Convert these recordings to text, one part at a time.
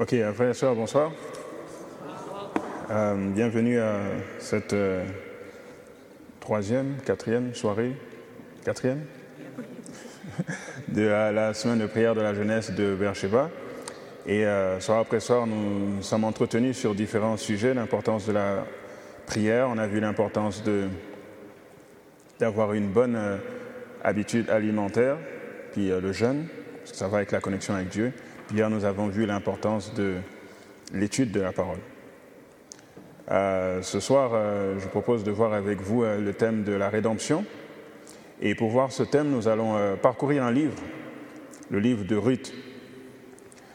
Ok, frères et sœurs, bonsoir. Euh, bienvenue à cette euh, troisième, quatrième soirée, quatrième? De la semaine de prière de la jeunesse de Beersheba. Et euh, soir après soir, nous sommes entretenus sur différents sujets, l'importance de la prière. On a vu l'importance d'avoir une bonne euh, habitude alimentaire, puis euh, le jeûne, parce que ça va avec la connexion avec Dieu. Hier, nous avons vu l'importance de l'étude de la parole. Euh, ce soir, euh, je propose de voir avec vous euh, le thème de la rédemption. Et pour voir ce thème, nous allons parcourir un livre, le livre de Ruth.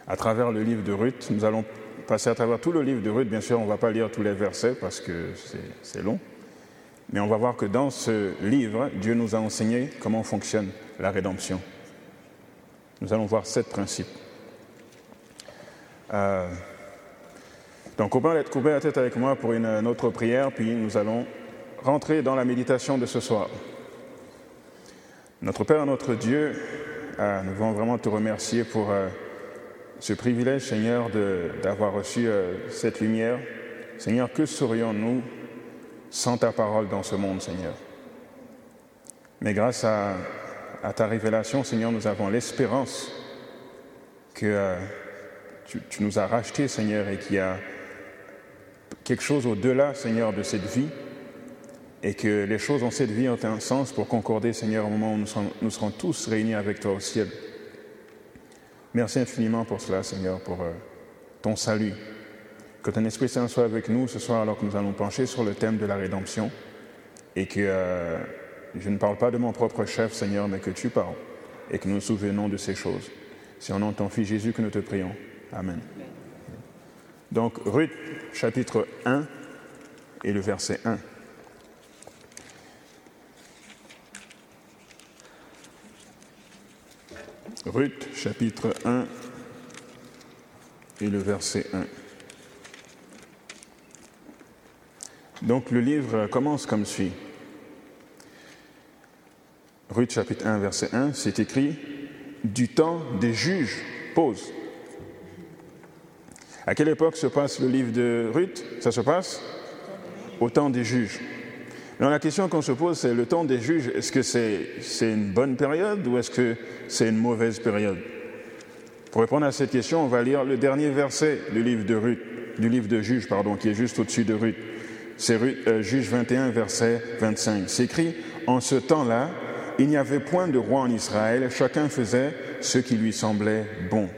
À travers le livre de Ruth, nous allons passer à travers tout le livre de Ruth. Bien sûr, on ne va pas lire tous les versets parce que c'est long. Mais on va voir que dans ce livre, Dieu nous a enseigné comment fonctionne la rédemption. Nous allons voir sept principes. Euh, donc, coupez coupez la tête avec moi pour une, autre prière, puis nous allons rentrer dans la méditation de ce soir. Notre Père, notre Dieu, euh, nous voulons vraiment te remercier pour euh, ce privilège, Seigneur, d'avoir reçu cette lumière. Seigneur, que serions-nous sans ta parole dans ce monde, Seigneur? Mais grâce à, ta révélation, Seigneur, nous avons l'espérance que tu, nous as rachetés, Seigneur, et qu'il y a quelque chose au-delà, Seigneur, de cette vie, et que les choses dans cette vie ont un sens pour concorder, Seigneur, au moment où nous serons, tous réunis avec toi au ciel. Merci infiniment pour cela, Seigneur, pour euh, ton salut. Que ton Esprit Saint soit avec nous ce soir alors que nous allons pencher sur le thème de la rédemption, et que euh, je ne parle pas de mon propre chef, Seigneur, mais que tu parles, et que nous nous souvenons de ces choses. C'est au nom de ton Fils Jésus que nous te prions. Amen. Donc, Ruth, chapitre 1 et le verset 1. Ruth, chapitre 1 et le verset 1. Donc, le livre commence comme suit. Ruth, chapitre 1, verset 1, c'est écrit Du temps des juges, pause. À quelle époque se passe le livre de Ruth? Ça se passe au temps des juges. Alors la question qu'on se pose, c'est le temps des juges, est-ce que c'est une bonne période ou est-ce que c'est une mauvaise période? Pour répondre à cette question, on va lire le dernier verset du livre de Ruth, du livre de Juges, pardon, qui est juste au-dessus de Ruth. C'est euh, Juge 21, verset 25. C'est écrit En ce temps-là, il n'y avait point de roi en Israël, chacun faisait ce qui lui semblait bon.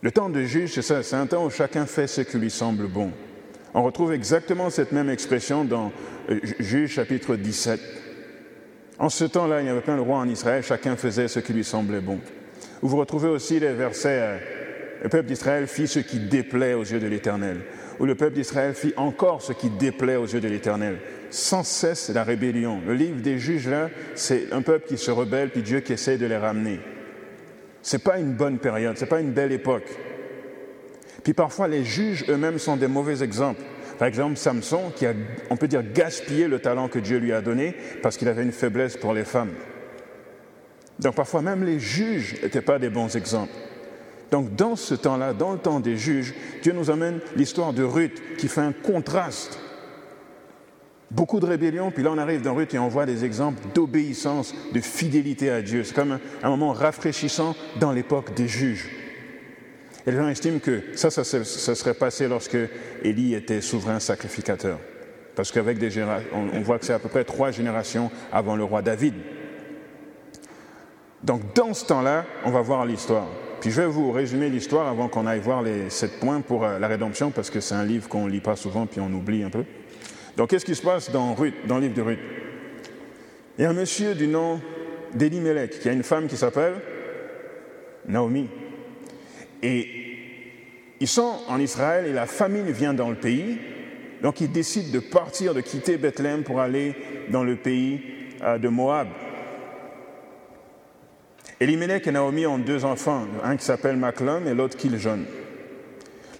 Le temps de juge, c'est ça, c'est un temps où chacun fait ce qui lui semble bon. On retrouve exactement cette même expression dans euh, Juge chapitre 17. En ce temps-là, il n'y avait pas de roi en Israël, chacun faisait ce qui lui semblait bon. Vous retrouvez aussi les versets euh, Le peuple d'Israël fit ce qui déplaît aux yeux de l'Éternel, ou le peuple d'Israël fit encore ce qui déplaît aux yeux de l'Éternel. Sans cesse la rébellion. Le livre des juges, là, c'est un peuple qui se rebelle, puis Dieu qui essaie de les ramener. C'est pas une bonne période, c'est pas une belle époque. Puis parfois, les juges eux-mêmes sont des mauvais exemples. Par exemple, Samson, qui a, on peut dire, gaspillé le talent que Dieu lui a donné parce qu'il avait une faiblesse pour les femmes. Donc parfois, même les juges n'étaient pas des bons exemples. Donc dans ce temps-là, dans le temps des juges, Dieu nous amène l'histoire de Ruth qui fait un contraste. Beaucoup de rébellion, puis là on arrive dans Ruth et on voit des exemples d'obéissance, de fidélité à Dieu. C'est comme un, moment rafraîchissant dans l'époque des juges. Et les gens estiment que ça, ça, se- ça serait passé lorsque Élie était souverain sacrificateur. Parce qu'avec des générations, on, on voit que c'est à peu près trois générations avant le roi David. Donc dans ce temps-là, on va voir l'histoire. Puis je vais vous résumer l'histoire avant qu'on aille voir les sept points pour euh, la rédemption, parce que c'est un livre qu'on ne lit pas souvent, puis on oublie un peu. Donc qu'est-ce qui se passe dans, Ruth, dans le livre de Ruth? Il y a un monsieur du nom d'Elimelech, qui a une femme qui s'appelle Naomi. Et ils sont en Israël et la famine vient dans le pays. Donc ils décident de partir, de quitter Bethléem pour aller dans le pays euh, de Moab. Elimelech et Naomi ont deux enfants, un qui s'appelle Maclon et l'autre Kiljon.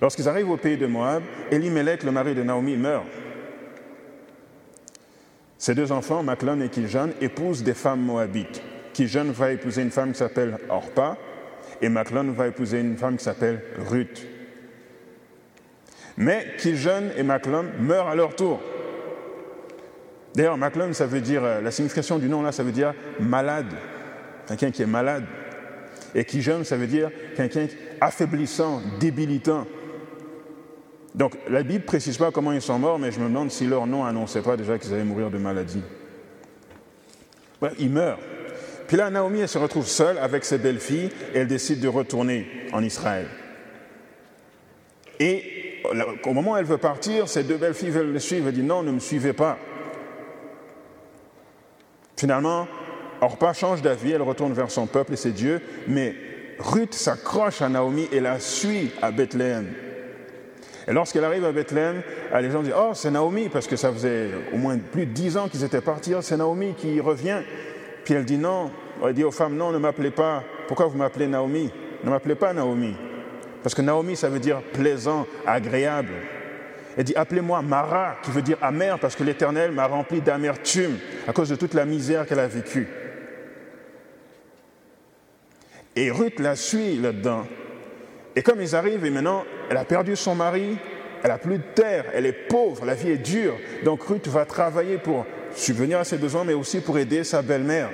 Lorsqu'ils arrivent au pays de Moab, Elimelech, le mari de Naomi, meurt. Ses deux enfants, Maclon et Kiljon, épousent des femmes moabites. Kiljon va épouser une femme qui s'appelle Orpa, Et Maclon va épouser une femme qui s'appelle Ruth. Mais Kiljon et Maclon meurent à leur tour. D'ailleurs, Maclon, ça veut dire, euh, la signification du nom là, ça veut dire malade, quelqu'un qui est malade. Et Kiljon, ça veut dire quelqu'un affaiblissant, débilitant. Donc la Bible ne précise pas comment ils sont morts, mais je me demande si leur nom annonçait pas déjà qu'ils allaient mourir de maladie. ils meurent. Puis là, Naomi, elle se retrouve seule avec ses belles-filles et elle décide de retourner en Israël. Et au moment où elle veut partir, ses deux belles-filles veulent le suivre. Elle dit non, ne me suivez pas. Finalement, Orpa change d'avis, elle retourne vers son peuple et ses dieux, mais Ruth s'accroche à Naomi et la suit à Bethléem. Et lorsqu'elle arrive à Bethléem, ah, les gens disent Oh, c'est Naomi, parce que ça faisait au moins plus de dix ans qu'ils étaient partis, oh, c'est Naomi qui revient. Puis elle dit non, elle dit aux femmes, non, ne m'appelez pas. Pourquoi vous m'appelez Naomi? Ne m'appelez pas Naomi. Parce que Naomi, ça veut dire plaisant, agréable. Elle dit, appelez-moi Mara, qui veut dire amer, parce que l'Éternel m'a rempli d'amertume à cause de toute la misère qu'elle a vécue. Et Ruth la suit là-dedans. Et comme ils arrivent, et maintenant, elle a perdu son mari, elle a plus de terre, elle est pauvre, la vie est dure. Donc Ruth va travailler pour subvenir à ses besoins, mais aussi pour aider sa belle-mère.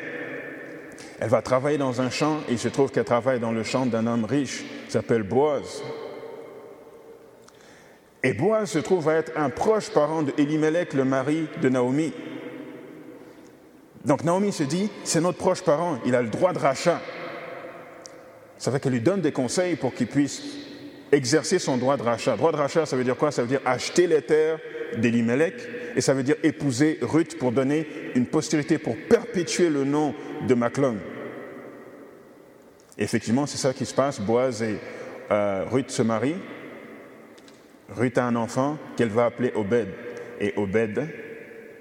Elle va travailler dans un champ et il se trouve qu'elle travaille dans le champ d'un homme riche qui s'appelle Boaz. Et Boaz se trouve à être un proche parent de Elimelech, le mari de Naomi. Donc Naomi se dit, c'est notre proche parent, il a le droit de rachat. Ça fait qu'elle lui donne des conseils pour qu'il puisse exercer son droit de rachat. Droit de rachat, ça veut dire quoi? Ça veut dire acheter les terres d'Elimelech et ça veut dire épouser Ruth pour donner une postérité, pour perpétuer le nom de Maclon. Effectivement, c'est ça qui se passe. Boaz et euh, Ruth se marient. Ruth a un enfant qu'elle va appeler Obed. Et Obed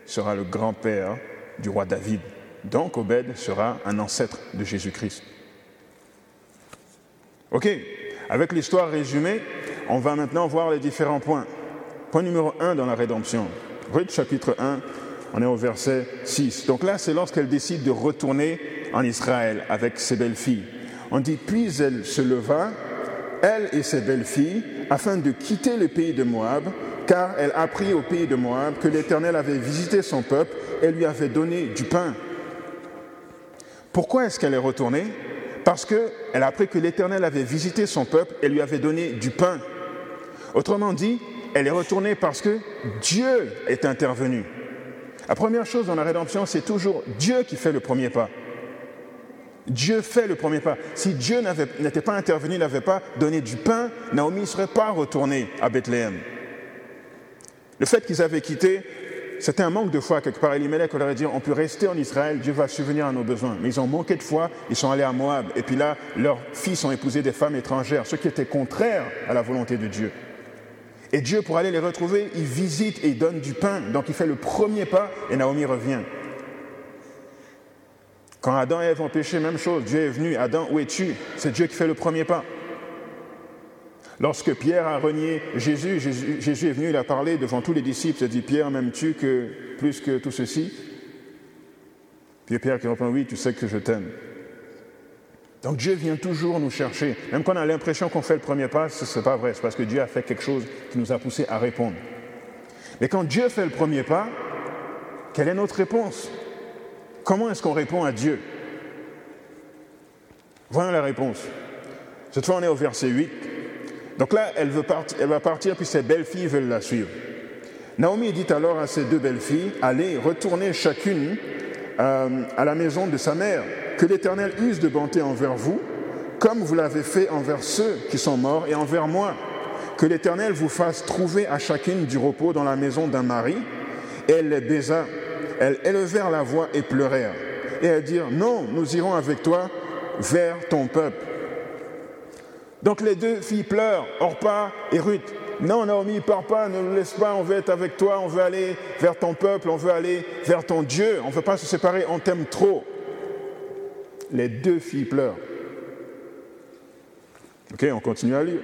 sera le grand-père du roi David. Donc Obed sera un ancêtre de Jésus-Christ. OK, avec l'histoire résumée, on va maintenant voir les différents points. Point numéro 1 dans la rédemption. Ruth chapitre 1, on est au verset 6. Donc là, c'est lorsqu'elle décide de retourner en Israël avec ses belles-filles. On dit, puis elle se leva, elle et ses belles-filles, afin de quitter le pays de Moab, car elle apprit au pays de Moab que l'Éternel avait visité son peuple et lui avait donné du pain. Pourquoi est-ce qu'elle est retournée? Parce qu'elle a appris que l'Éternel avait visité son peuple et lui avait donné du pain. Autrement dit, elle est retournée parce que Dieu est intervenu. La première chose dans la rédemption, c'est toujours Dieu qui fait le premier pas. Dieu fait le premier pas. Si Dieu n'était pas intervenu, n'avait pas donné du pain, Naomi ne serait pas retournée à Bethléem. Le fait qu'ils avaient quitté, c'était un manque de foi. Quelque part, Elimelech leur a dit on peut rester en Israël, Dieu va subvenir à nos besoins. Mais ils ont manqué de foi, ils sont allés à Moab. Et puis là, leurs fils ont épousé des femmes étrangères, ce qui était contraire à la volonté de Dieu. Et Dieu, pour aller les retrouver, il visite et il donne du pain. Donc il fait le premier pas et Naomi revient. Quand Adam et Ève ont péché, même chose. Dieu est venu. Adam, où es-tu? C'est Dieu qui fait le premier pas. Lorsque Pierre a renié Jésus, Jésus, est venu, il a parlé devant tous les disciples. Il a dit Pierre, m'aimes-tu que, plus que tout ceci? Puis Pierre qui répond Oui, tu sais que je t'aime. Donc Dieu vient toujours nous chercher. Même quand on a l'impression qu'on fait le premier pas, ce n'est pas vrai. C'est parce que Dieu a fait quelque chose qui nous a poussé à répondre. Mais quand Dieu fait le premier pas, quelle est notre réponse? Comment est-ce qu'on répond à Dieu? Voyons la réponse. Cette fois, on est au verset 8. Donc là, elle, va partir, puis ses belles-filles veulent la suivre. Naomi dit alors à ses deux belles-filles, allez, retournez chacune euh, à la maison de sa mère que l'Éternel use de bonté envers vous, comme vous l'avez fait envers ceux qui sont morts et envers moi. Que l'Éternel vous fasse trouver à chacune du repos dans la maison d'un mari. Et elle les baisa. Elles élevèrent la voix et pleurèrent. Et elles dirent, non, nous irons avec toi vers ton peuple. Donc les deux filles pleurent, Orpa et Ruth. Non, Naomi, pars pas, ne nous laisse pas, on veut être avec toi, on veut aller vers ton peuple, on veut aller vers ton Dieu, on ne veut pas se séparer, on t'aime trop les deux filles pleurent. Ok, on continue à lire.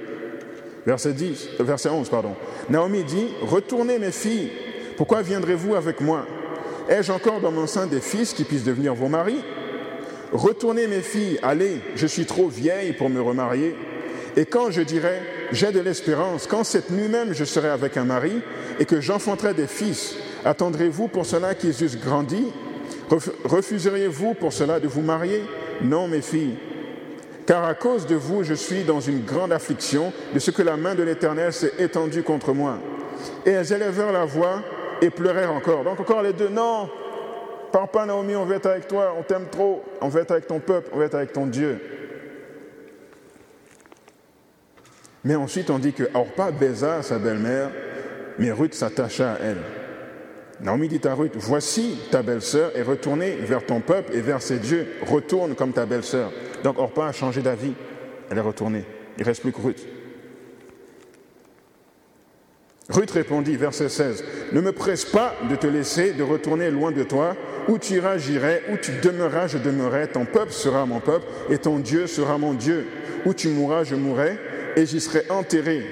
Verset, 10, euh, verset 11, pardon. Naomi dit, Retournez mes filles, pourquoi viendrez-vous avec moi? Ai-je encore dans mon sein des fils qui puissent devenir vos maris? Retournez mes filles, allez, je suis trop vieille pour me remarier. Et quand je dirai, j'ai de l'espérance, quand cette nuit même je serai avec un mari et que j'enfanterai des fils, attendrez-vous pour cela qu'ils eussent grandi Refuseriez-vous pour cela de vous marier? Non, mes filles. Car à cause de vous, je suis dans une grande affliction de ce que la main de l'Éternel s'est étendue contre moi. Et elles élevèrent la voix et pleurèrent encore. Donc encore les deux, non, pars pas Naomi, on veut être avec toi, on t'aime trop, on veut être avec ton peuple, on veut être avec ton Dieu. Mais ensuite, on dit que Orpa baisa sa belle-mère, mais Ruth s'attacha à elle. Naomi dit à Ruth, voici ta belle-sœur est retournée vers ton peuple et vers ses dieux. Retourne comme ta belle-sœur. Donc Orpa a changé d'avis. Elle est retournée. Il ne reste plus que Ruth. Ruth répondit, verset 16, Ne me presse pas de te laisser, de retourner loin de toi. Où tu iras, j'irai. Où tu demeureras, je demeurerai. Ton peuple sera mon peuple et ton Dieu sera mon Dieu. Où tu mourras, je mourrai et j'y serai enterré.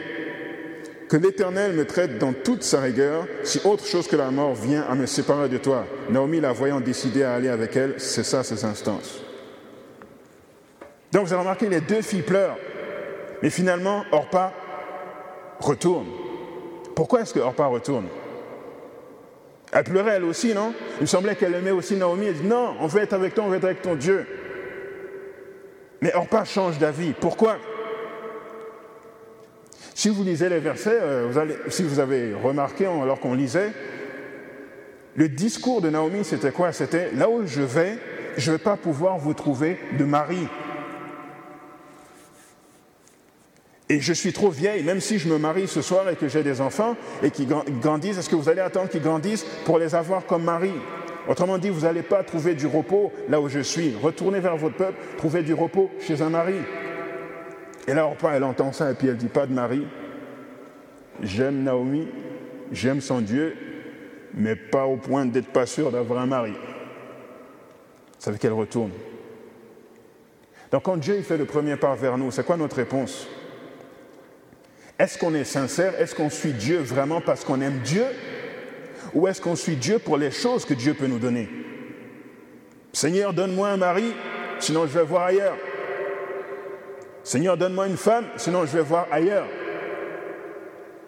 Que l'Éternel me traite dans toute sa rigueur si autre chose que la mort vient à me séparer de toi. Naomi, la voyant décider à aller avec elle, c'est ça ces instances. Donc vous avez remarqué, les deux filles pleurent. Mais finalement, Orpa retourne. Pourquoi est-ce que Orpa retourne? Elle pleurait elle aussi, non? Il me semblait qu'elle aimait aussi Naomi. Elle dit Non, on veut être avec toi, on veut être avec ton Dieu. Mais Orpa change d'avis. Pourquoi? Si vous lisez les versets, euh, si vous avez remarqué alors qu'on lisait, le discours de Naomi, c'était quoi? C'était là où je vais, je ne vais pas pouvoir vous trouver de mari. Et je suis trop vieille, même si je me marie ce soir et que j'ai des enfants et qui grandissent, est-ce que vous allez attendre qu'ils grandissent pour les avoir comme mari? Autrement dit, vous n'allez pas trouver du repos là où je suis. Retournez vers votre peuple, trouvez du repos chez un mari. Et là, elle entend ça et puis elle dit pas de mari. J'aime Naomi, j'aime son Dieu, mais pas au point d'être pas sûr d'avoir un mari. Ça veut qu'elle retourne. Donc quand Dieu fait le premier pas vers nous, c'est quoi notre réponse? Est-ce qu'on est sincère? Est-ce qu'on suit Dieu vraiment parce qu'on aime Dieu? Ou est-ce qu'on suit Dieu pour les choses que Dieu peut nous donner? Seigneur, donne-moi un mari, sinon je vais voir ailleurs. Seigneur, donne-moi une femme, sinon je vais voir ailleurs.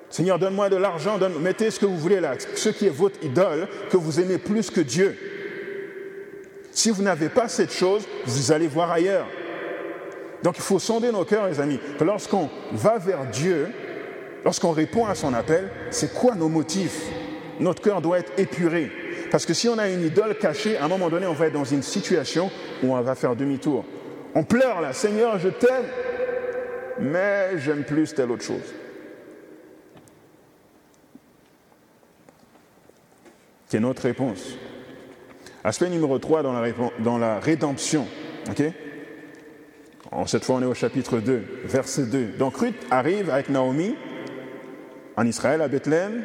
Seigneur, donne-moi de l'argent, mettez ce que vous voulez là, ce qui est votre idole, que vous aimez plus que Dieu. Si vous n'avez pas cette chose, vous allez voir ailleurs. Donc il faut sonder nos cœurs, les amis, lorsqu'on va vers Dieu, lorsqu'on répond à son appel, c'est quoi nos motifs? Notre cœur doit être épuré. Parce que si on a une idole cachée, à un moment donné, on va être dans une situation où on va faire demi-tour. On pleure là, Seigneur, je t'aime, mais j'aime plus telle autre chose. C'est notre réponse. Aspect numéro 3 dans la, dans la rédemption. cette fois, on est au chapitre 2, verset 2. Donc Ruth arrive avec Naomi en Israël, à Bethléem.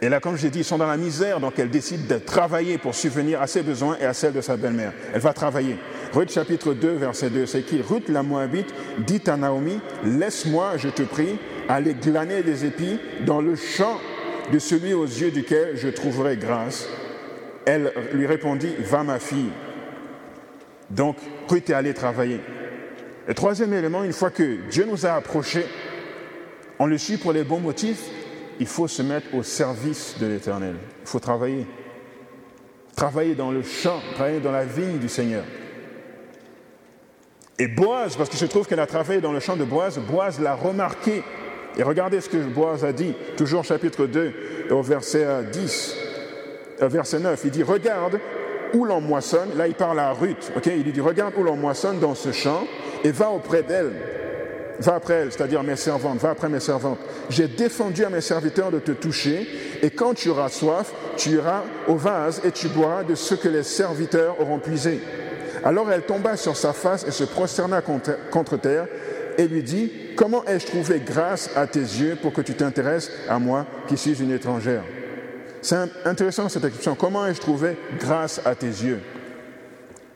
Et là, comme je l'ai dit, ils sont dans la misère, donc elle décide de travailler pour subvenir à ses besoins et à celles de sa belle-mère. Elle va travailler. Ruth chapitre 2, verset 2, c'est qui? Ruth la Moabite dit à Naomi, laisse-moi, je te prie, aller glaner des épis dans le champ de celui aux yeux duquel je trouverai grâce. Elle lui répondit, va ma fille. Donc, Ruth est allée travailler. Le troisième élément, une fois que Dieu nous a approchés, on le suit pour les bons motifs, il faut se mettre au service de l'Éternel. Il faut travailler. Travailler dans le champ, travailler dans la vigne du Seigneur. Et Boaz, parce qu'il se trouve qu'elle a travaillé dans le champ de Boaz, Boaz l'a remarqué. Et regardez ce que Boaz a dit, toujours chapitre 2, au verset 10, euh, verset 9. Il dit Regarde où l'on moissonne. Là, il parle à Ruth. ok? Il lui dit Regarde où l'on moissonne dans ce champ et va auprès d'elle. Va après elle, c'est-à-dire mes servantes, va après mes servantes. J'ai défendu à mes serviteurs de te toucher, et quand tu auras soif, tu iras au vase et tu boiras de ce que les serviteurs auront puisé. Alors elle tomba sur sa face et se prosterna contre, terre et lui dit, Comment ai-je trouvé grâce à tes yeux pour que tu t'intéresses à moi qui suis une étrangère? C'est intéressant cette expression. Comment ai-je trouvé grâce à tes yeux?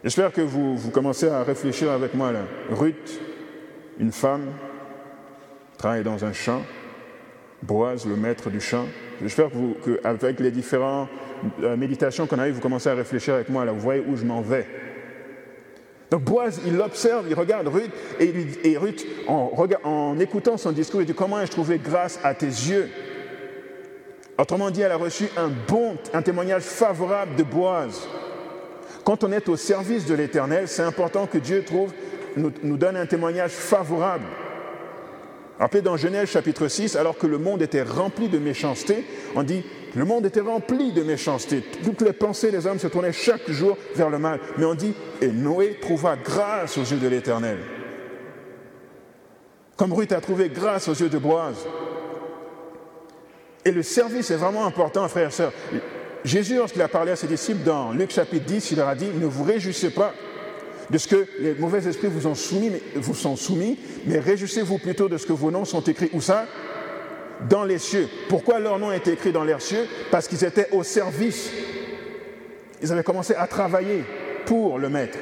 J'espère que vous, vous commencez à réfléchir avec moi là. Ruth, une femme, travaille dans un champ. Boaz, le maître du champ. J'espère qu'avec les différentes euh, méditations qu'on a eues, vous commencez à réfléchir avec moi là. Vous voyez où je m'en vais. Donc Boaz, il l'observe, il regarde Ruth, et, Ruth, en, écoutant son discours, il dit, comment ai-je trouvé grâce à tes yeux? Autrement dit, elle a reçu un bon, un témoignage favorable de Boaz. Quand on est au service de l'Éternel, c'est important que Dieu trouve, nous donne un témoignage favorable. Rappelez dans Genèse chapitre 6, alors que le monde était rempli de méchanceté, on dit le monde était rempli de méchanceté. Toutes les pensées des hommes se tournaient chaque jour vers le mal. Mais on dit, et Noé trouva grâce aux yeux de l'Éternel. Comme Ruth a trouvé grâce aux yeux de Boaz. Et le service est vraiment important, frères et sœurs. Jésus, lorsqu'il a parlé à ses disciples dans Luc chapitre 10, il leur a dit, ne vous réjouissez pas de ce que les mauvais esprits vous, ont soumis, mais, vous sont soumis, mais réjouissez-vous plutôt de ce que vos noms sont écrits. Où ça? Dans les cieux. Pourquoi leur nom est écrit dans les cieux? Parce qu'ils étaient au service. Ils avaient commencé à travailler pour le Maître.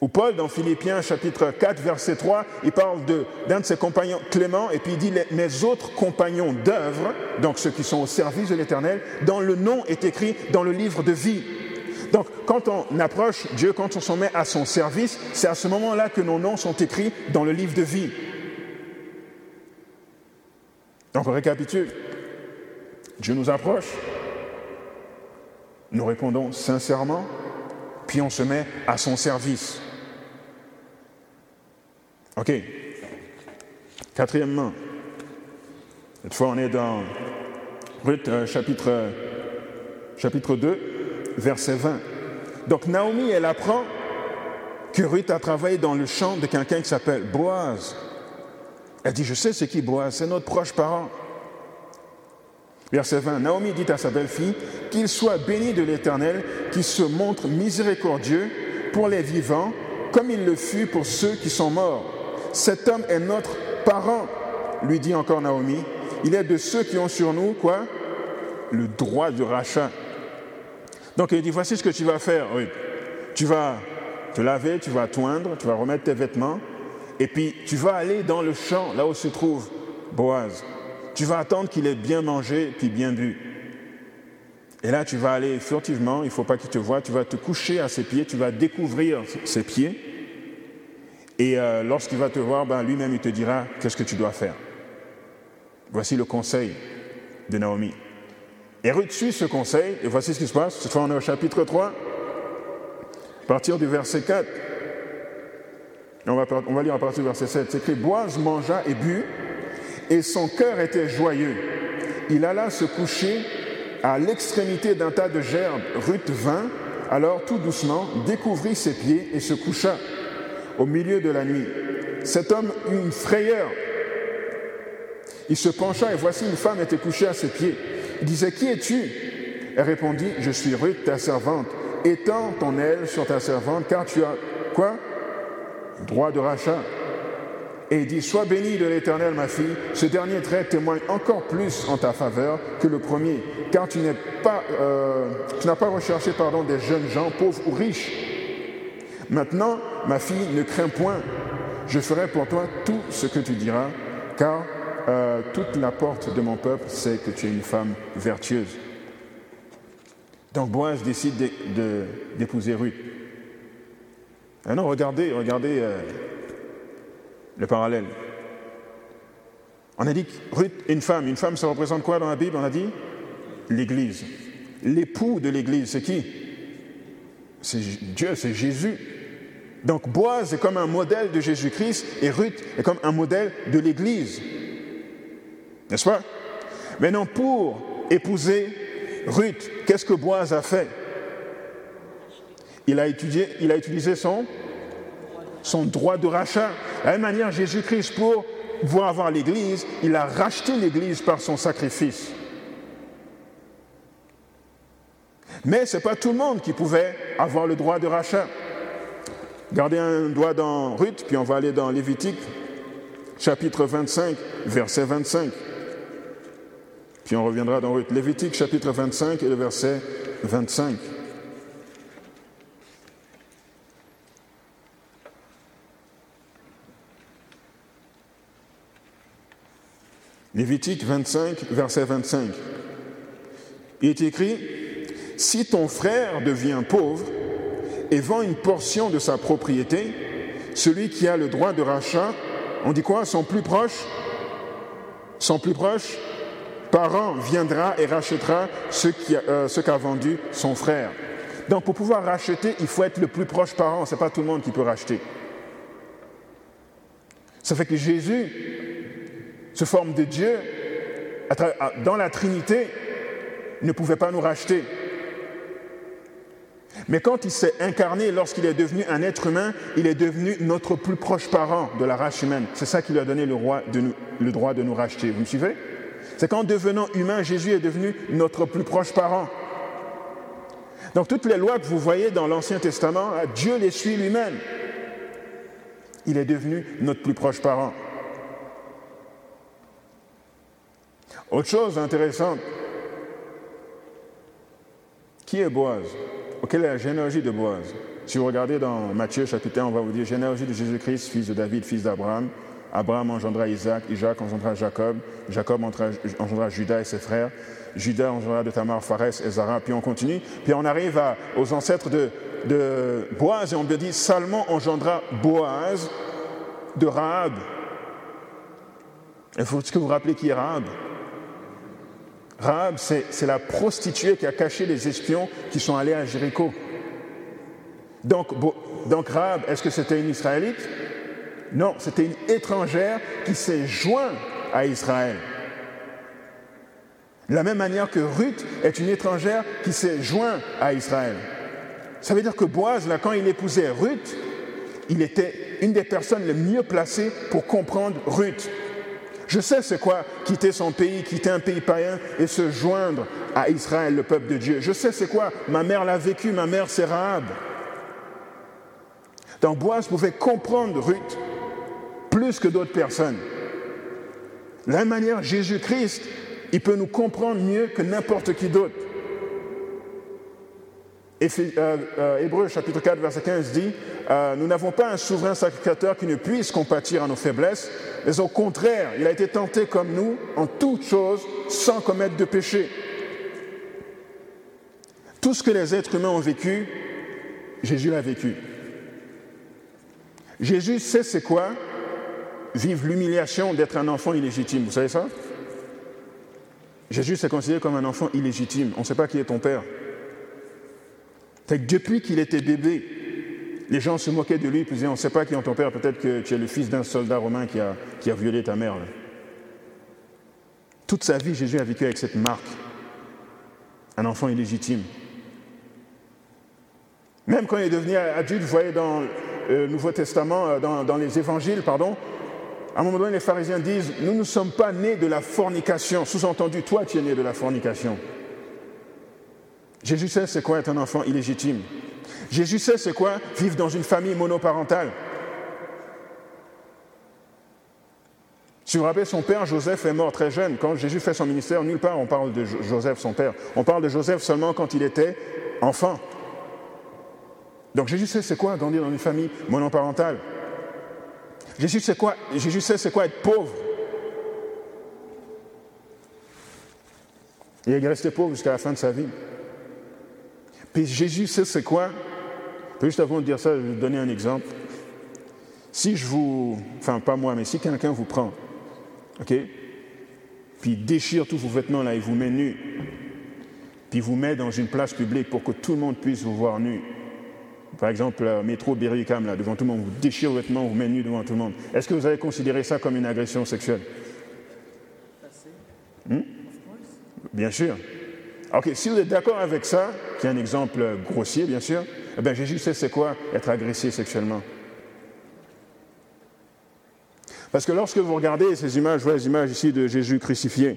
Ou Paul, dans Philippiens chapitre 4, verset 3, il parle d'un de, ses compagnons, Clément, et puis il dit Mes autres compagnons d'œuvre, donc ceux qui sont au service de l'Éternel, dont le nom est écrit dans le livre de vie. Donc, quand on approche Dieu, quand on s'en met à son service, c'est à ce moment-là que nos noms sont écrits dans le livre de vie. Donc, on récapitule. Dieu nous approche, nous répondons sincèrement, puis on se met à son service. OK. Quatrièmement, cette fois on est dans Ruth euh, chapitre, chapitre 2 verset 20. Donc Naomi, elle apprend que Ruth a travaillé dans le champ de quelqu'un qui s'appelle Boaz. Elle dit, je sais c'est qui Boaz, c'est notre proche parent. Verset 20, Naomi dit à sa belle-fille, qu'il soit béni de l'Éternel, qui se montre miséricordieux pour les vivants, comme il le fut pour ceux qui sont morts. Cet homme est notre parent, lui dit encore Naomi. Il est de ceux qui ont sur nous, quoi? Le droit du rachat. Donc il dit, voici ce que tu vas faire. Oui. Tu vas te laver, tu vas toindre, tu vas remettre tes vêtements, et puis tu vas aller dans le champ, là où se trouve Boaz. Tu vas attendre qu'il ait bien mangé, puis bien bu. Et là, tu vas aller furtivement, il ne faut pas qu'il te voie, tu vas te coucher à ses pieds, tu vas découvrir ses pieds. Et euh, lorsqu'il va te voir, ben, lui-même, il te dira qu'est-ce que tu dois faire? Voici le conseil de Naomi. Et Ruth suit ce conseil, et voici ce qui se passe. Cette fois, on est au chapitre 3, à partir du verset 4. On va, lire à partir du verset 7. C'est écrit Boaz mangea et but, et son cœur était joyeux. Il alla se coucher à l'extrémité d'un tas de gerbes. Ruth vint, alors tout doucement, découvrit ses pieds et se coucha au milieu de la nuit. Cet homme eut une frayeur. Il se pencha et voici une femme était couchée à ses pieds. Il disait, Qui es-tu? Elle répondit, Je suis Ruth, ta servante. Étends ton aile sur ta servante, car tu as quoi? Droit de rachat. Et il dit, Sois bénie de l'Éternel, ma fille. Ce dernier trait témoigne encore plus en ta faveur que le premier, car tu n'es pas, euh, tu n'as pas recherché pardon, des jeunes gens, pauvres ou riches. Maintenant, ma fille, ne crains point. Je ferai pour toi tout ce que tu diras, car euh, toute la porte de mon peuple sait que tu es une femme vertueuse. Donc Boaz décide d'épouser Ruth. Maintenant, regardez, regardez euh, le parallèle. On a dit que Ruth, une femme, une femme, ça représente quoi dans la Bible On a dit? l'Église. L'époux de l'Église, c'est qui? C'est Dieu, c'est Jésus. Donc Boaz est comme un modèle de Jésus-Christ et Ruth est comme un modèle de l'Église. N'est-ce pas? Maintenant, pour épouser Ruth, qu'est-ce que Boaz a fait? Il a, utilisé son, son droit de rachat. De la même manière, Jésus-Christ, pour pouvoir avoir l'Église, il a racheté l'Église par son sacrifice. Mais ce n'est pas tout le monde qui pouvait avoir le droit de rachat. Gardez un doigt dans Ruth, puis on va aller dans Lévitique, chapitre 25, verset 25. Puis on reviendra dans Lévitique chapitre 25 et le verset 25. Lévitique 25, verset 25. Il est écrit, Si ton frère devient pauvre et vend une portion de sa propriété, celui qui a le droit de rachat, on dit quoi Son plus proche? Son plus proche? Parent viendra et rachètera euh, ce qu'a vendu son frère. Donc pour pouvoir racheter, il faut être le plus proche parent. Ce n'est pas tout le monde qui peut racheter. Ça fait que Jésus se forme de Dieu dans la Trinité ne pouvait pas nous racheter. Mais quand il s'est incarné, lorsqu'il est devenu un être humain, il est devenu notre plus proche parent de la race humaine. C'est ça qui lui a donné le, le droit de nous racheter. Vous me suivez? C'est qu'en devenant humain, Jésus est devenu notre plus proche parent. Donc toutes les lois que vous voyez dans l'Ancien Testament, Dieu les suit lui-même. Il est devenu notre plus proche parent. Autre chose intéressante, qui est Boaz? Quelle est la généalogie de Boaz Si vous regardez dans Matthieu chapitre 1, on va vous dire généalogie de Jésus-Christ, fils de David, fils d'Abraham. Abraham engendra Isaac, Isaac engendra Jacob, Jacob engendra Judas et ses frères, Judas engendra de Tamar, Phares et Zara, puis on continue, puis on arrive aux ancêtres de, Boaz et on dit Salmon engendra Boaz de Rahab. Il faut que vous vous qui est Rahab? Rahab, c'est la prostituée qui a caché les espions qui sont allés à Jéricho. Donc, donc est-ce que c'était une Israélite? Non, c'était une étrangère qui s'est jointe à Israël. De la même manière que Ruth est une étrangère qui s'est jointe à Israël. Ça veut dire que Boaz, là, quand il épousait Ruth, il était une des personnes les mieux placées pour comprendre Ruth. Je sais c'est quoi quitter son pays, quitter un pays païen et se joindre à Israël, le peuple de Dieu. Je sais c'est quoi. Ma mère l'a vécu, ma mère c'est Rahab. Donc Boaz pouvait comprendre Ruth plus que d'autres personnes. De la même manière, Jésus-Christ, il peut nous comprendre mieux que n'importe qui d'autre. Euh, euh, Hébreu chapitre 4, verset 15 dit, euh, nous n'avons pas un souverain sacrificateur qui ne puisse compatir à nos faiblesses, mais au contraire, il a été tenté comme nous en toutes choses sans commettre de péché. Tout ce que les êtres humains ont vécu, Jésus l'a vécu. Jésus sait c'est quoi vivre l'humiliation d'être un enfant illégitime. Vous savez ça? Jésus s'est considéré comme un enfant illégitime. On ne sait pas qui est ton père. Depuis qu'il était bébé, les gens se moquaient de lui, puis disaient, on ne sait pas qui est ton père, peut-être que tu es le fils d'un soldat romain qui a, violé ta mère. Toute sa vie, Jésus a vécu avec cette marque. Un enfant illégitime. Même quand il est devenu adulte, vous voyez dans le Nouveau Testament, euh, dans les évangiles, pardon, à un moment donné, les pharisiens disent, nous ne sommes pas nés de la fornication. Sous-entendu, toi, tu es né de la fornication. Jésus sait c'est quoi être un enfant illégitime. Jésus sait c'est quoi vivre dans une famille monoparentale. Si vous rappelez, son père Joseph est mort très jeune. Quand Jésus fait son ministère, nulle part on parle de Joseph, son père. On parle de Joseph seulement quand il était enfant. Donc Jésus sait c'est quoi grandir dans une famille monoparentale. Jésus sait quoi Jésus sait c'est quoi être pauvre. Il est resté pauvre jusqu'à la fin de sa vie. Puis Jésus sait c'est quoi Juste avant de dire ça, je vais vous donner un exemple. Si je vous, enfin pas moi, mais si quelqu'un vous prend, ok, puis déchire tous vos vêtements là et vous met nu, puis vous met dans une place publique pour que tout le monde puisse vous voir nu. Par exemple, le métro Berry-UQAM, là, devant tout le monde, vous déchire vos vêtements, vous met nu devant tout le monde. Est-ce que vous avez considéré ça comme une agression sexuelle? Hmm? Bien sûr. Ok, si vous êtes d'accord avec ça, qui est un exemple grossier, bien sûr, eh bien Jésus sait c'est quoi être agressé sexuellement. Parce que lorsque vous regardez ces images, vous voyez les images ici de Jésus crucifié,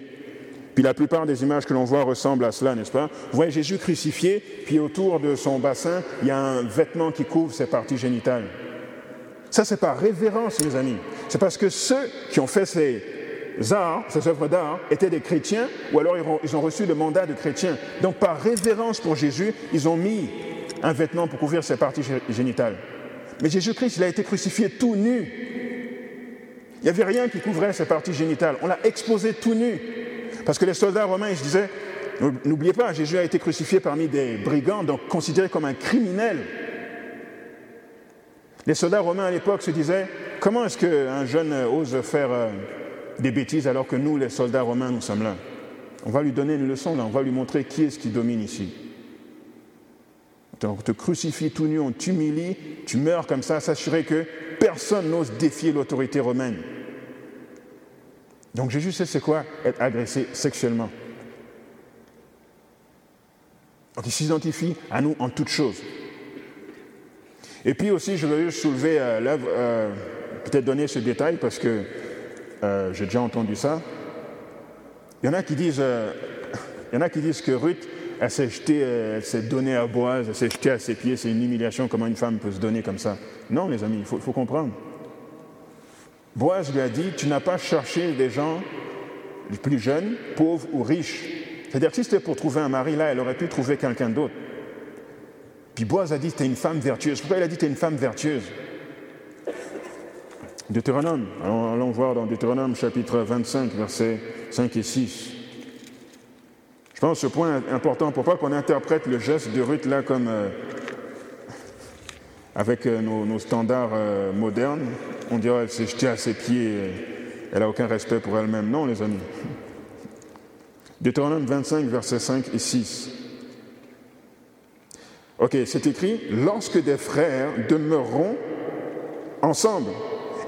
puis la plupart des images que l'on voit ressemblent à cela, n'est-ce pas? Vous voyez Jésus crucifié, puis autour de son bassin, il y a un vêtement qui couvre ses parties génitales. Ça, c'est pas révérence, mes amis. C'est parce que ceux qui ont fait ces arts, ces œuvres d'art, étaient des chrétiens, ou alors ils ont reçu le mandat de chrétiens. Donc, par révérence pour Jésus, ils ont mis un vêtement pour couvrir ses parties génitales. Mais Jésus-Christ, il a été crucifié tout nu. Il n'y avait rien qui couvrait ses parties génitales. On l'a exposé tout nu. Parce que les soldats romains, ils se disaient, n'oubliez pas, Jésus a été crucifié parmi des brigands, donc considéré comme un criminel. Les soldats romains à l'époque se disaient, comment est-ce qu'un jeune ose faire euh, des bêtises alors que nous, les soldats romains, nous sommes là? On va lui donner une leçon, là, on va lui montrer qui est-ce qui domine ici. On te crucifie tout nu, on t'humilie, tu meurs comme ça, s'assurer que personne n'ose défier l'autorité romaine. Donc Jésus sait c'est quoi être agressé sexuellement. Il s'identifie à nous en toutes choses. Et puis aussi, je veux soulever euh, l'œuvre, euh, peut-être donner ce détail parce que euh, j'ai déjà entendu ça. Il y en a qui disent, il y en a qui que Ruth, elle s'est jetée, elle s'est donnée à Boaz, elle s'est jetée à ses pieds, c'est une humiliation, comment une femme peut se donner comme ça. Non, les amis, il faut comprendre. Boaz lui a dit, tu n'as pas cherché des gens les plus jeunes, pauvres ou riches. C'est-à-dire si c'était pour trouver un mari, là, elle aurait pu trouver quelqu'un d'autre. Puis Boaz a dit, tu es une femme vertueuse. Pourquoi il a dit, tu es une femme vertueuse? Deutéronome, allons, voir dans Deutéronome chapitre 25, versets 5 et 6. Je pense que ce point est important pour pas qu'on interprète le geste de Ruth là comme euh, avec euh, nos, standards euh, modernes. On dirait qu'elle s'est jetée à ses pieds, elle n'a aucun respect pour elle-même. Non, les amis. Deutéronome 25, versets 5 et 6. Ok, c'est écrit, lorsque des frères demeureront ensemble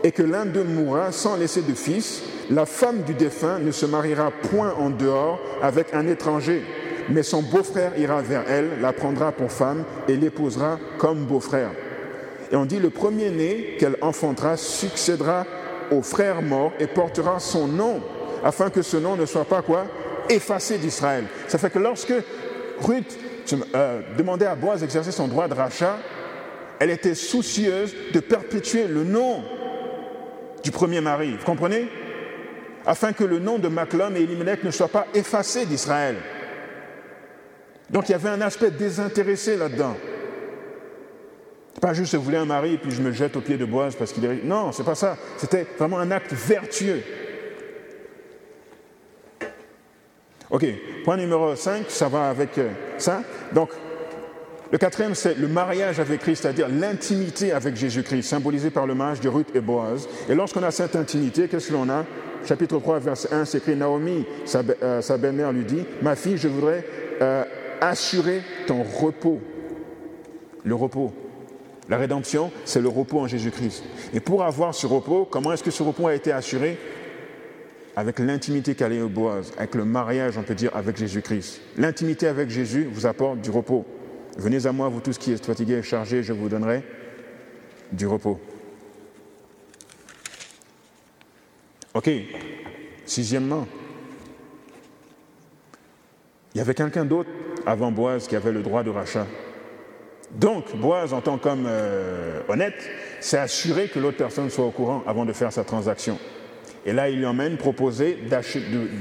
et que l'un d'eux mourra sans laisser de fils, la femme du défunt ne se mariera point en dehors avec un étranger, mais son beau-frère ira vers elle, la prendra pour femme et l'épousera comme beau-frère. Et on dit, le premier-né qu'elle enfantera succédera au frère mort et portera son nom, afin que ce nom ne soit pas quoi? Effacé d'Israël. Ça fait que lorsque Ruth euh, demandait à Boaz d'exercer son droit de rachat, elle était soucieuse de perpétuer le nom du premier mari. Vous comprenez? Afin que le nom de Maclom et Elimelech ne soit pas effacé d'Israël. Donc il y avait un aspect désintéressé là-dedans. Pas juste je voulais un mari et puis je me jette au pied de Boaz parce qu'il est. Non, c'est pas ça. C'était vraiment un acte vertueux. Ok, point numéro 5, ça va avec euh, ça. Donc, le quatrième, c'est le mariage avec Christ, c'est-à-dire l'intimité avec Jésus-Christ, symbolisé par le mariage de Ruth et Boaz. Et lorsqu'on a cette intimité, qu'est-ce que l'on a? Chapitre 3, verset 1, c'est écrit Naomi, sa, euh, belle-mère, lui dit Ma fille, je voudrais euh, assurer ton repos. Le repos. La rédemption, c'est le repos en Jésus-Christ. Et pour avoir ce repos, comment est-ce que ce repos a été assuré? Avec l'intimité Boaz, avec le mariage, on peut dire, avec Jésus-Christ. L'intimité avec Jésus vous apporte du repos. Venez à moi, vous tous qui êtes fatigués et chargés, je vous donnerai du repos. Ok, sixièmement, il y avait quelqu'un d'autre avant Boaz qui avait le droit de rachat. Donc, Boaz, en tant qu'homme euh, honnête, s'est assuré que l'autre personne soit au courant avant de faire sa transaction. Et là, il lui emmène proposer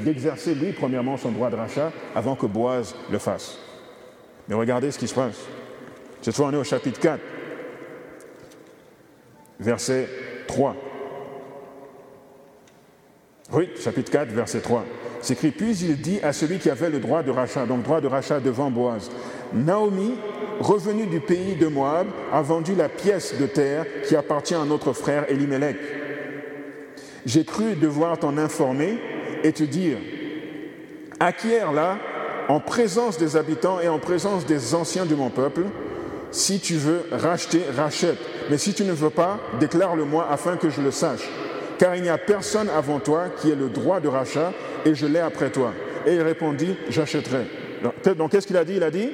d'exercer lui, premièrement, son droit de rachat avant que Boaz le fasse. Mais regardez ce qui se passe. Cette fois, on est au chapitre 4, verset 3. Oui, chapitre 4, verset 3. C'est écrit Puis il dit à celui qui avait le droit de rachat, donc droit de rachat devant Boaz Naomi, revenue du pays de Moab, a vendu la pièce de terre qui appartient à notre frère Elimelech j'ai cru devoir t'en informer et te dire, acquiert-la en présence des habitants et en présence des anciens de mon peuple. Si tu veux racheter, rachète. Mais si tu ne veux pas, déclare-le-moi afin que je le sache. Car il n'y a personne avant toi qui ait le droit de rachat et je l'ai après toi. Et il répondit, j'achèterai. Donc qu'est-ce qu'il a dit? Il a dit,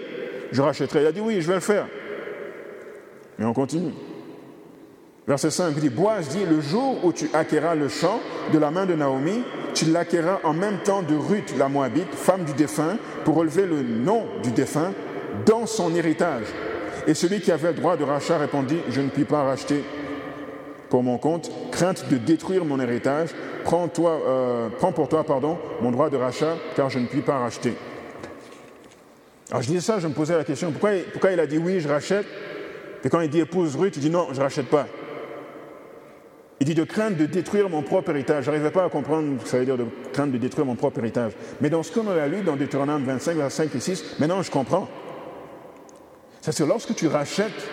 je rachèterai. Il a dit, oui, je vais le faire. Mais on continue. Verset 5 dit, Boaz dit, le jour où tu acquéras le champ de la main de Naomi, tu l'acquéras en même temps de Ruth la Moabite, femme du défunt, pour relever le nom du défunt dans son héritage. Et celui qui avait le droit de rachat répondit, je ne puis pas racheter pour mon compte, crainte de détruire mon héritage, prends, toi, euh, prends pour toi pardon, mon droit de rachat, car je ne puis pas racheter. Alors je disais ça, je me posais la question, pourquoi, pourquoi il a dit oui, je rachète, et quand il dit épouse Ruth, il dit non, je ne rachète pas. Il dit de craindre de détruire mon propre héritage. Je n'arrivais pas à comprendre ce que ça veut dire de craindre de détruire mon propre héritage. Mais dans ce qu'on a lu dans Deutéronome 25, verset 5 et 6, maintenant je comprends. C'est que lorsque tu rachètes,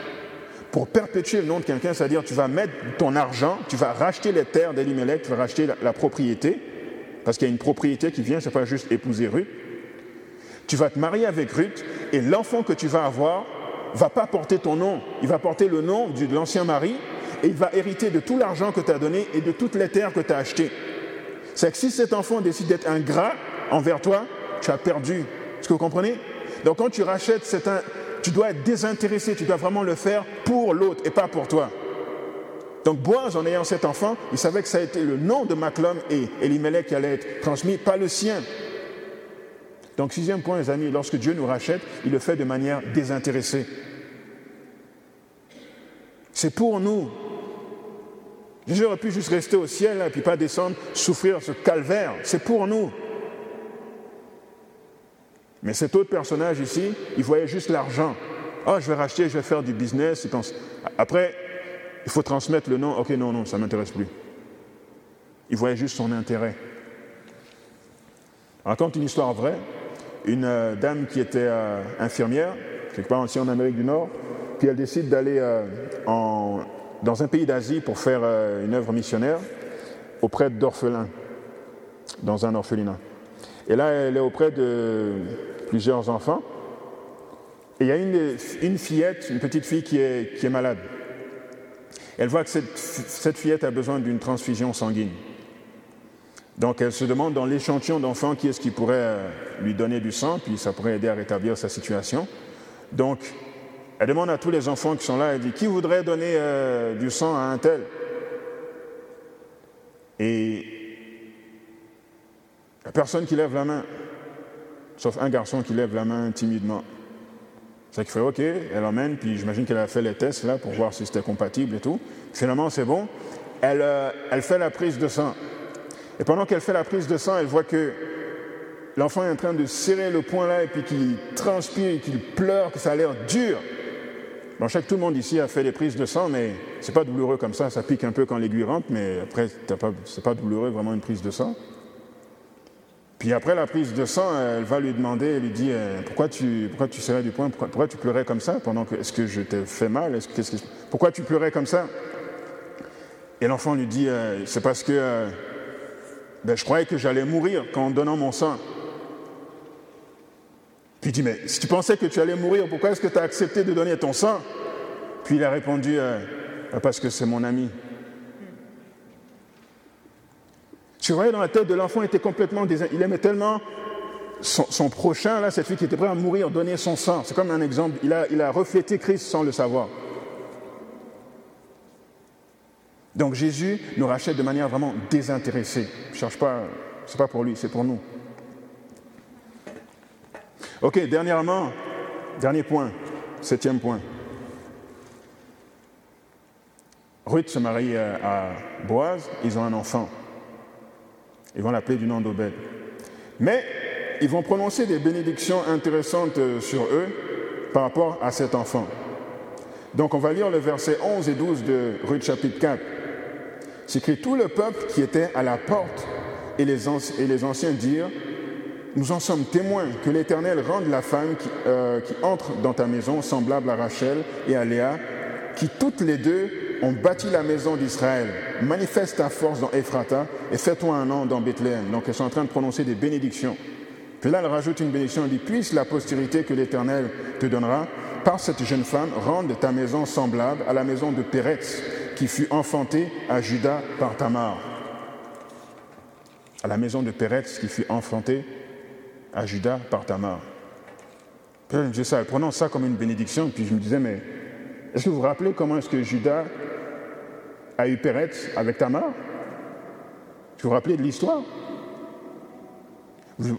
pour perpétuer le nom de quelqu'un, c'est-à-dire tu vas mettre ton argent, tu vas racheter les terres d'Elimelech, tu vas racheter la, propriété, parce qu'il y a une propriété qui vient, c'est pas juste épouser Ruth. Tu vas te marier avec Ruth et l'enfant que tu vas avoir va pas porter ton nom, il va porter le nom de l'ancien mari et il va hériter de tout l'argent que tu as donné et de toutes les terres que tu as achetées. C'est que si cet enfant décide d'être ingrat envers toi, tu as perdu. Est-ce que vous comprenez? Donc quand tu rachètes, tu dois être désintéressé, tu dois vraiment le faire pour l'autre et pas pour toi. Donc Boaz, en ayant cet enfant, il savait que ça a été le nom de Maclum et Elimelech qui allait être transmis, pas le sien. Donc sixième point, les amis, lorsque Dieu nous rachète, il le fait de manière désintéressée. C'est pour nous. J'aurais pu juste rester au ciel et puis pas descendre, souffrir ce calvaire. C'est pour nous. Mais cet autre personnage ici, il voyait juste l'argent. Oh, je vais racheter, je vais faire du business. Il pense. Après, il faut transmettre le nom. Ok, non, non, ça ne m'intéresse plus. Il voyait juste son intérêt. Raconte une histoire vraie. Une euh, dame qui était euh, infirmière, quelque part aussi en Amérique du Nord, puis elle décide d'aller euh, dans un pays d'Asie pour faire une œuvre missionnaire auprès d'orphelins, dans un orphelinat. Et là, elle est auprès de plusieurs enfants. Et il y a une, fillette, une petite fille qui est, malade. Elle voit que cette fillette a besoin d'une transfusion sanguine. Donc elle se demande dans l'échantillon d'enfants qui est-ce qui pourrait euh, lui donner du sang, puis ça pourrait aider à rétablir sa situation. Donc elle demande à tous les enfants qui sont là, elle dit, qui voudrait donner euh, du sang à un tel? Et personne qui lève la main sauf un garçon qui lève la main timidement. C'est qu'il fait OK, elle emmène, puis j'imagine qu'elle a fait les tests là pour voir si c'était compatible et tout. Finalement, c'est bon. Elle, euh, elle fait la prise de sang. Et pendant qu'elle fait la prise de sang, elle voit que l'enfant est en train de serrer le poing là et puis qu'il transpire, qu'il pleure, que ça a l'air dur. Bon, je sais que tout le monde ici a fait des prises de sang, mais c'est pas douloureux comme ça. Ça pique un peu quand l'aiguille rentre, mais après, c'est pas douloureux vraiment une prise de sang. Puis après la prise de sang, elle va lui demander, elle lui dit euh, pourquoi tu, pourquoi tu serrais du poing, pourquoi, tu pleurais comme ça pendant que est-ce que je t'ai fait mal, est-ce, que, pourquoi tu pleurais comme ça? Et l'enfant lui dit euh, c'est parce que euh, ben, je croyais que j'allais mourir en donnant mon sang. Puis il dit mais si tu pensais que tu allais mourir, pourquoi est-ce que tu as accepté de donner ton sang? Puis il a répondu parce que c'est mon ami. Tu voyais dans la tête de l'enfant, il était complètement Il aimait tellement son, prochain, là, cette fille qui était prête à mourir, donner son sang. C'est comme un exemple. Il a, il a reflété Christ sans le savoir. Donc Jésus nous rachète de manière vraiment désintéressée. Je cherche pas, c'est pas pour lui, c'est pour nous. Ok, dernièrement, dernier point, septième point. Ruth se marie à Boaz, ils ont un enfant. Ils vont l'appeler du nom d'Obed. Mais ils vont prononcer des bénédictions intéressantes sur eux par rapport à cet enfant. Donc on va lire le verset 11 et 12 de Ruth chapitre 4. C'est écrit Tout le peuple qui était à la porte et les, anciens dirent Nous en sommes témoins que l'Éternel rende la femme qui, euh, qui entre dans ta maison semblable à Rachel et à Léa, qui toutes les deux ont bâti la maison d'Israël. Manifeste ta force dans Ephrata et fais-toi un nom dans Bethléem. Donc, elles sont en train de prononcer des bénédictions. Puis là, elle rajoute une bénédiction. Elle dit Puisse la postérité que l'Éternel te donnera par cette jeune femme rende ta maison semblable à la maison de Péretz, qui fut enfantée à Judas par Tamar. À la maison de Péretz, qui fut enfantée à Judas par Tamar. Je ça, elle prononce ça comme une bénédiction. Puis je me disais, mais est-ce que vous vous rappelez comment est-ce que Judas a eu Péretz avec Tamar? Vous vous rappelez de l'histoire? Vous,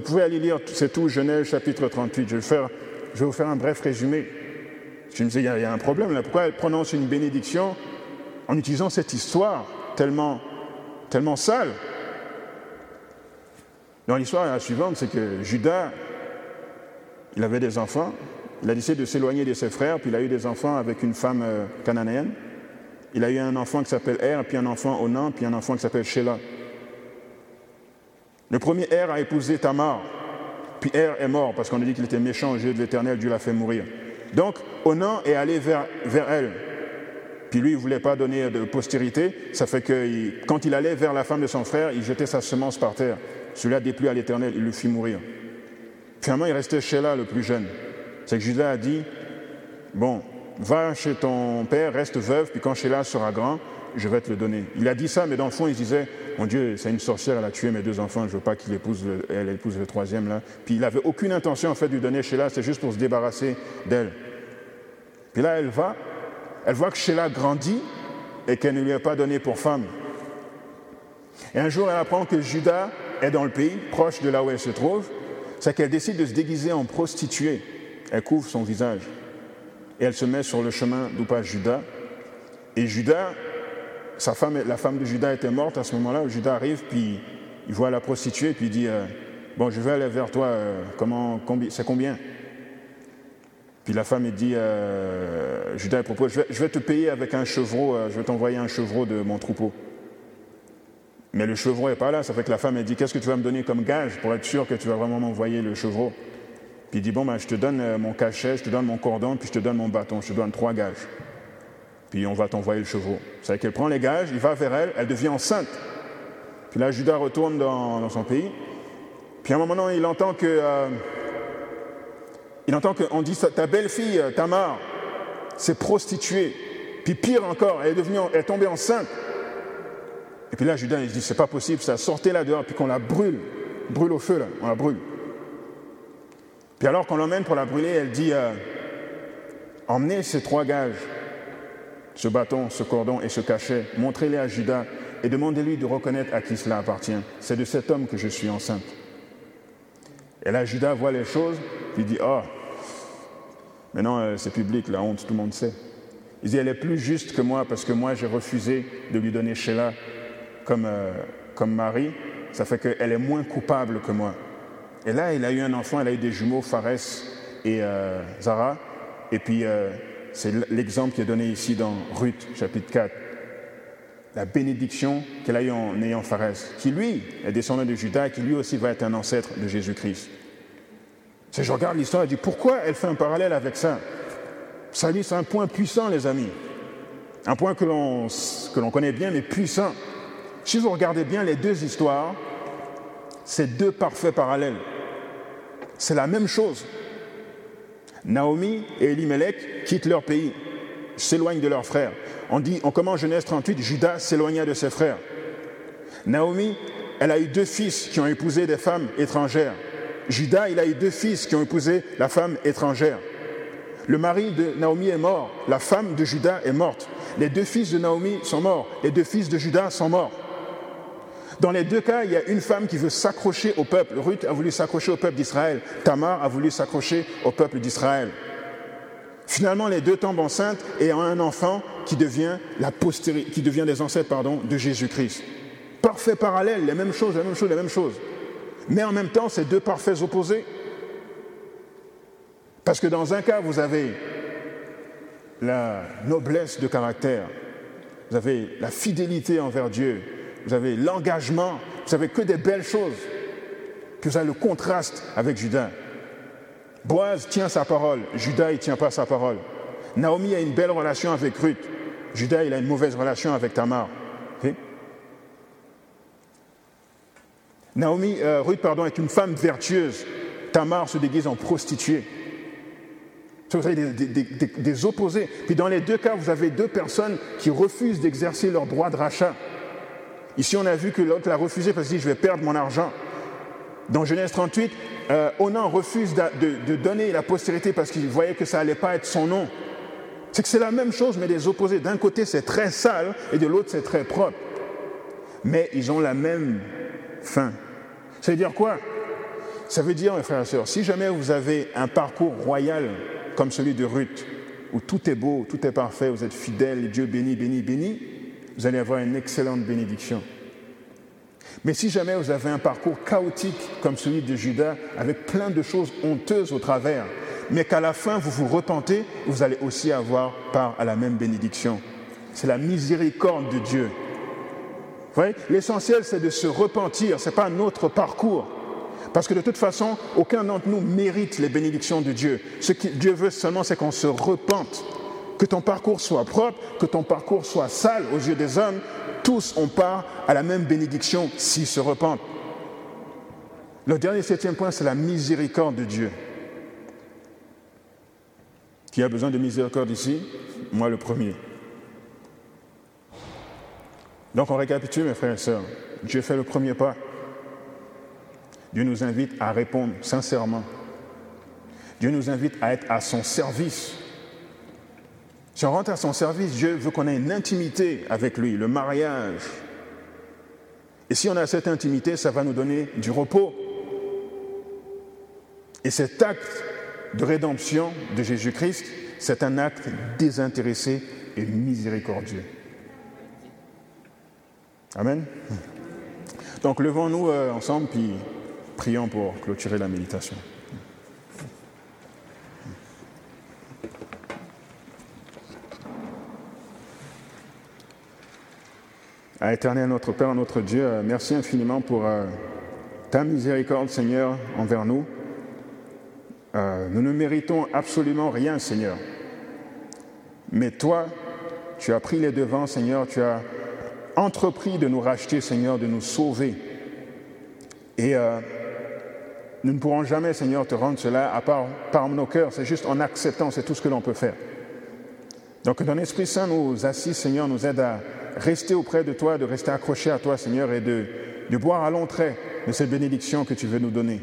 pouvez aller lire, c'est tout, Genèse chapitre 38. Je vais, faire, je vais vous faire un bref résumé. Je me disais, il y, a, un problème là. Pourquoi elle prononce une bénédiction en utilisant cette histoire tellement, tellement sale Dans l'histoire la suivante, c'est que Judas, il avait des enfants, il a décidé de s'éloigner de ses frères, puis il a eu des enfants avec une femme euh, cananéenne. Il a eu un enfant qui s'appelle Er, puis un enfant Onan, puis un enfant qui s'appelle Sheila. Le premier Er a épousé Tamar, puis Er est mort parce qu'on a dit qu'il était méchant au jeu de l'Éternel, Dieu l'a fait mourir. Donc, Onan est allé vers, vers elle. Puis lui, il voulait pas donner de postérité. Ça fait que quand il allait vers la femme de son frère, il jetait sa semence par terre. Celui-là déplut à l'éternel, il le fit mourir. Finalement, il restait Sheila, le plus jeune. C'est que Judas a dit Bon, va chez ton père, reste veuve, puis quand Sheila sera grand, je vais te le donner. Il a dit ça, mais dans le fond, il disait Mon Dieu, c'est une sorcière, elle a tué mes deux enfants, je ne veux pas qu'il épouse elle épouse le troisième là. Puis il n'avait aucune intention en fait de lui donner Sheila, c'est juste pour se débarrasser d'elle. Puis là, elle va, elle voit que Sheila grandit et qu'elle ne lui a pas donné pour femme. Et un jour, elle apprend que Judas est dans le pays, proche de là où elle se trouve, c'est qu'elle décide de se déguiser en prostituée. Elle couvre son visage. Et elle se met sur le chemin d'où passe Judas. Et Judas, sa femme, la femme de Judas était morte à ce moment-là. Judas arrive, puis il voit la prostituée, puis il dit euh, Bon, je vais aller vers toi, euh, c'est combien? Puis la femme, dit, euh, Judas, propose, je vais, je vais, te payer avec un chevreau, euh, je vais t'envoyer un chevreau de mon troupeau. Mais le chevreau n'est pas là, ça fait que la femme, elle dit, qu'est-ce que tu vas me donner comme gage pour être sûr que tu vas vraiment m'envoyer le chevreau? Puis il dit, bon, ben, je te donne euh, mon cachet, je te donne mon cordon, puis je te donne mon bâton, je te donne trois gages. Puis on va t'envoyer le chevreau. C'est qu'elle prend les gages, il va vers elle, elle devient enceinte. Puis là, Judas retourne dans, son pays. Puis à un moment donné, il entend que... Il entend qu'on dit ta belle-fille, euh, Tamar, s'est prostituée. Puis pire encore, elle est, devenue, elle est tombée enceinte. Et puis là, Judas, il dit c'est pas possible, ça, sortez là dehors, puis qu'on la brûle. Brûle au feu, là, on la brûle. Puis alors qu'on l'emmène pour la brûler, elle dit euh, emmenez ces trois gages, ce bâton, ce cordon et ce cachet, montrez-les à Judas et demandez-lui de reconnaître à qui cela appartient. C'est de cet homme que je suis enceinte. Et là, Judas voit les choses, il dit Oh, Maintenant, euh, c'est public, la honte, tout le monde sait. Il dit, elle est plus juste que moi parce que moi, j'ai refusé de lui donner Sheila comme, euh, comme mari. Ça fait qu'elle est moins coupable que moi. Et là, il a eu un enfant, elle a eu des jumeaux, Fares et euh, Zara. Et puis, c'est l'exemple qui est donné ici dans Ruth, chapitre 4. La bénédiction qu'elle a eue en ayant Fares, qui lui est descendant de Judas, qui lui aussi va être un ancêtre de Jésus-Christ. Si je regarde l'histoire, je dis pourquoi elle fait un parallèle avec ça? Ça dit, c'est un point puissant, les amis. Un point que l'on, connaît bien, mais puissant. Si vous regardez bien les deux histoires, c'est deux parfaits parallèles. C'est la même chose. Naomi et Elimelech quittent leur pays, s'éloignent de leurs frères. On dit, on commence Genèse 38, Judas s'éloigna de ses frères. Naomi, elle a eu deux fils qui ont épousé des femmes étrangères. Judas, il a eu deux fils qui ont épousé la femme étrangère. Le mari de Naomi est mort, la femme de Judas est morte. Les deux fils de Naomi sont morts, les deux fils de Judas sont morts. Dans les deux cas, il y a une femme qui veut s'accrocher au peuple. Ruth a voulu s'accrocher au peuple d'Israël. Tamar a voulu s'accrocher au peuple d'Israël. Finalement, les deux tombent enceintes et ont un enfant qui devient, la qui devient des ancêtres pardon, de Jésus-Christ. Parfait parallèle, les mêmes choses, les mêmes choses, les mêmes choses mais en même temps, c'est deux parfaits opposés. Parce que dans un cas, vous avez la noblesse de caractère, vous avez la fidélité envers Dieu, vous avez l'engagement, vous avez que des belles choses. Puis vous avez le contraste avec Judas. Boaz tient sa parole, Judas, il ne tient pas sa parole. Naomi a une belle relation avec Ruth, Judas, il a une mauvaise relation avec Tamar. Naomi, euh, Ruth pardon, est une femme vertueuse. Tamar se déguise en prostituée. Vous avez des, opposés. Puis dans les deux cas, vous avez deux personnes qui refusent d'exercer leur droit de rachat. Ici, on a vu que l'autre l'a refusé parce qu'il dit Je vais perdre mon argent. Dans Genèse 38, euh, Onan refuse de, donner la postérité parce qu'il voyait que ça n'allait pas être son nom. C'est que c'est la même chose, mais des opposés. D'un côté, c'est très sale et de l'autre, c'est très propre. Mais ils ont la même fin. Ça veut dire quoi? Ça veut dire, mes frères et sœurs, si jamais vous avez un parcours royal comme celui de Ruth, où tout est beau, tout est parfait, vous êtes fidèle, Dieu béni, béni, béni, vous allez avoir une excellente bénédiction. Mais si jamais vous avez un parcours chaotique comme celui de Judas, avec plein de choses honteuses au travers, mais qu'à la fin vous vous repentez, vous allez aussi avoir part à la même bénédiction. C'est la miséricorde de Dieu L'essentiel, c'est de se repentir, ce n'est pas notre parcours. Parce que de toute façon, aucun d'entre nous mérite les bénédictions de Dieu. Ce que Dieu veut seulement, c'est qu'on se repente, que ton parcours soit propre, que ton parcours soit sale aux yeux des hommes. Tous ont part à la même bénédiction s'ils se repentent. Le dernier septième point, c'est la miséricorde de Dieu. Qui a besoin de miséricorde ici? Moi le premier. Donc on récapitule, mes frères et sœurs. Dieu fait le premier pas. Dieu nous invite à répondre sincèrement. Dieu nous invite à être à son service. Si on rentre à son service, Dieu veut qu'on ait une intimité avec lui, le mariage. Et si on a cette intimité, ça va nous donner du repos. Et cet acte de rédemption de Jésus-Christ, c'est un acte désintéressé et miséricordieux. Amen. Donc levons-nous euh, ensemble, puis prions pour clôturer la méditation. À éternel notre Père, notre Dieu, euh, merci infiniment pour euh, ta miséricorde, Seigneur, envers nous. Nous ne méritons absolument rien, Seigneur. Mais toi, tu as pris les devants, Seigneur, tu as entrepris de nous racheter, Seigneur, de nous sauver. Et nous ne pourrons jamais, Seigneur, te rendre cela à part par nos cœurs. C'est juste en acceptant, c'est tout ce que l'on peut faire. Donc, ton Esprit Saint nous assiste, Seigneur, nous aide à rester auprès de toi, de rester accroché à toi, Seigneur, et de, boire à l'entrée de cette bénédiction que tu veux nous donner.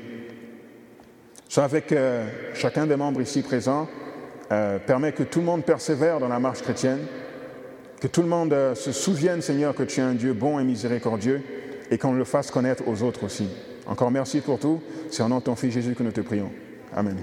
Sois avec euh, chacun des membres ici présents. Euh, permet que tout le monde persévère dans la marche chrétienne, que tout le monde euh, se souvienne, Seigneur, que tu es un Dieu bon et miséricordieux, et qu'on le fasse connaître aux autres aussi. Encore merci pour tout. C'est en nom de ton Fils Jésus que nous te prions. Amen.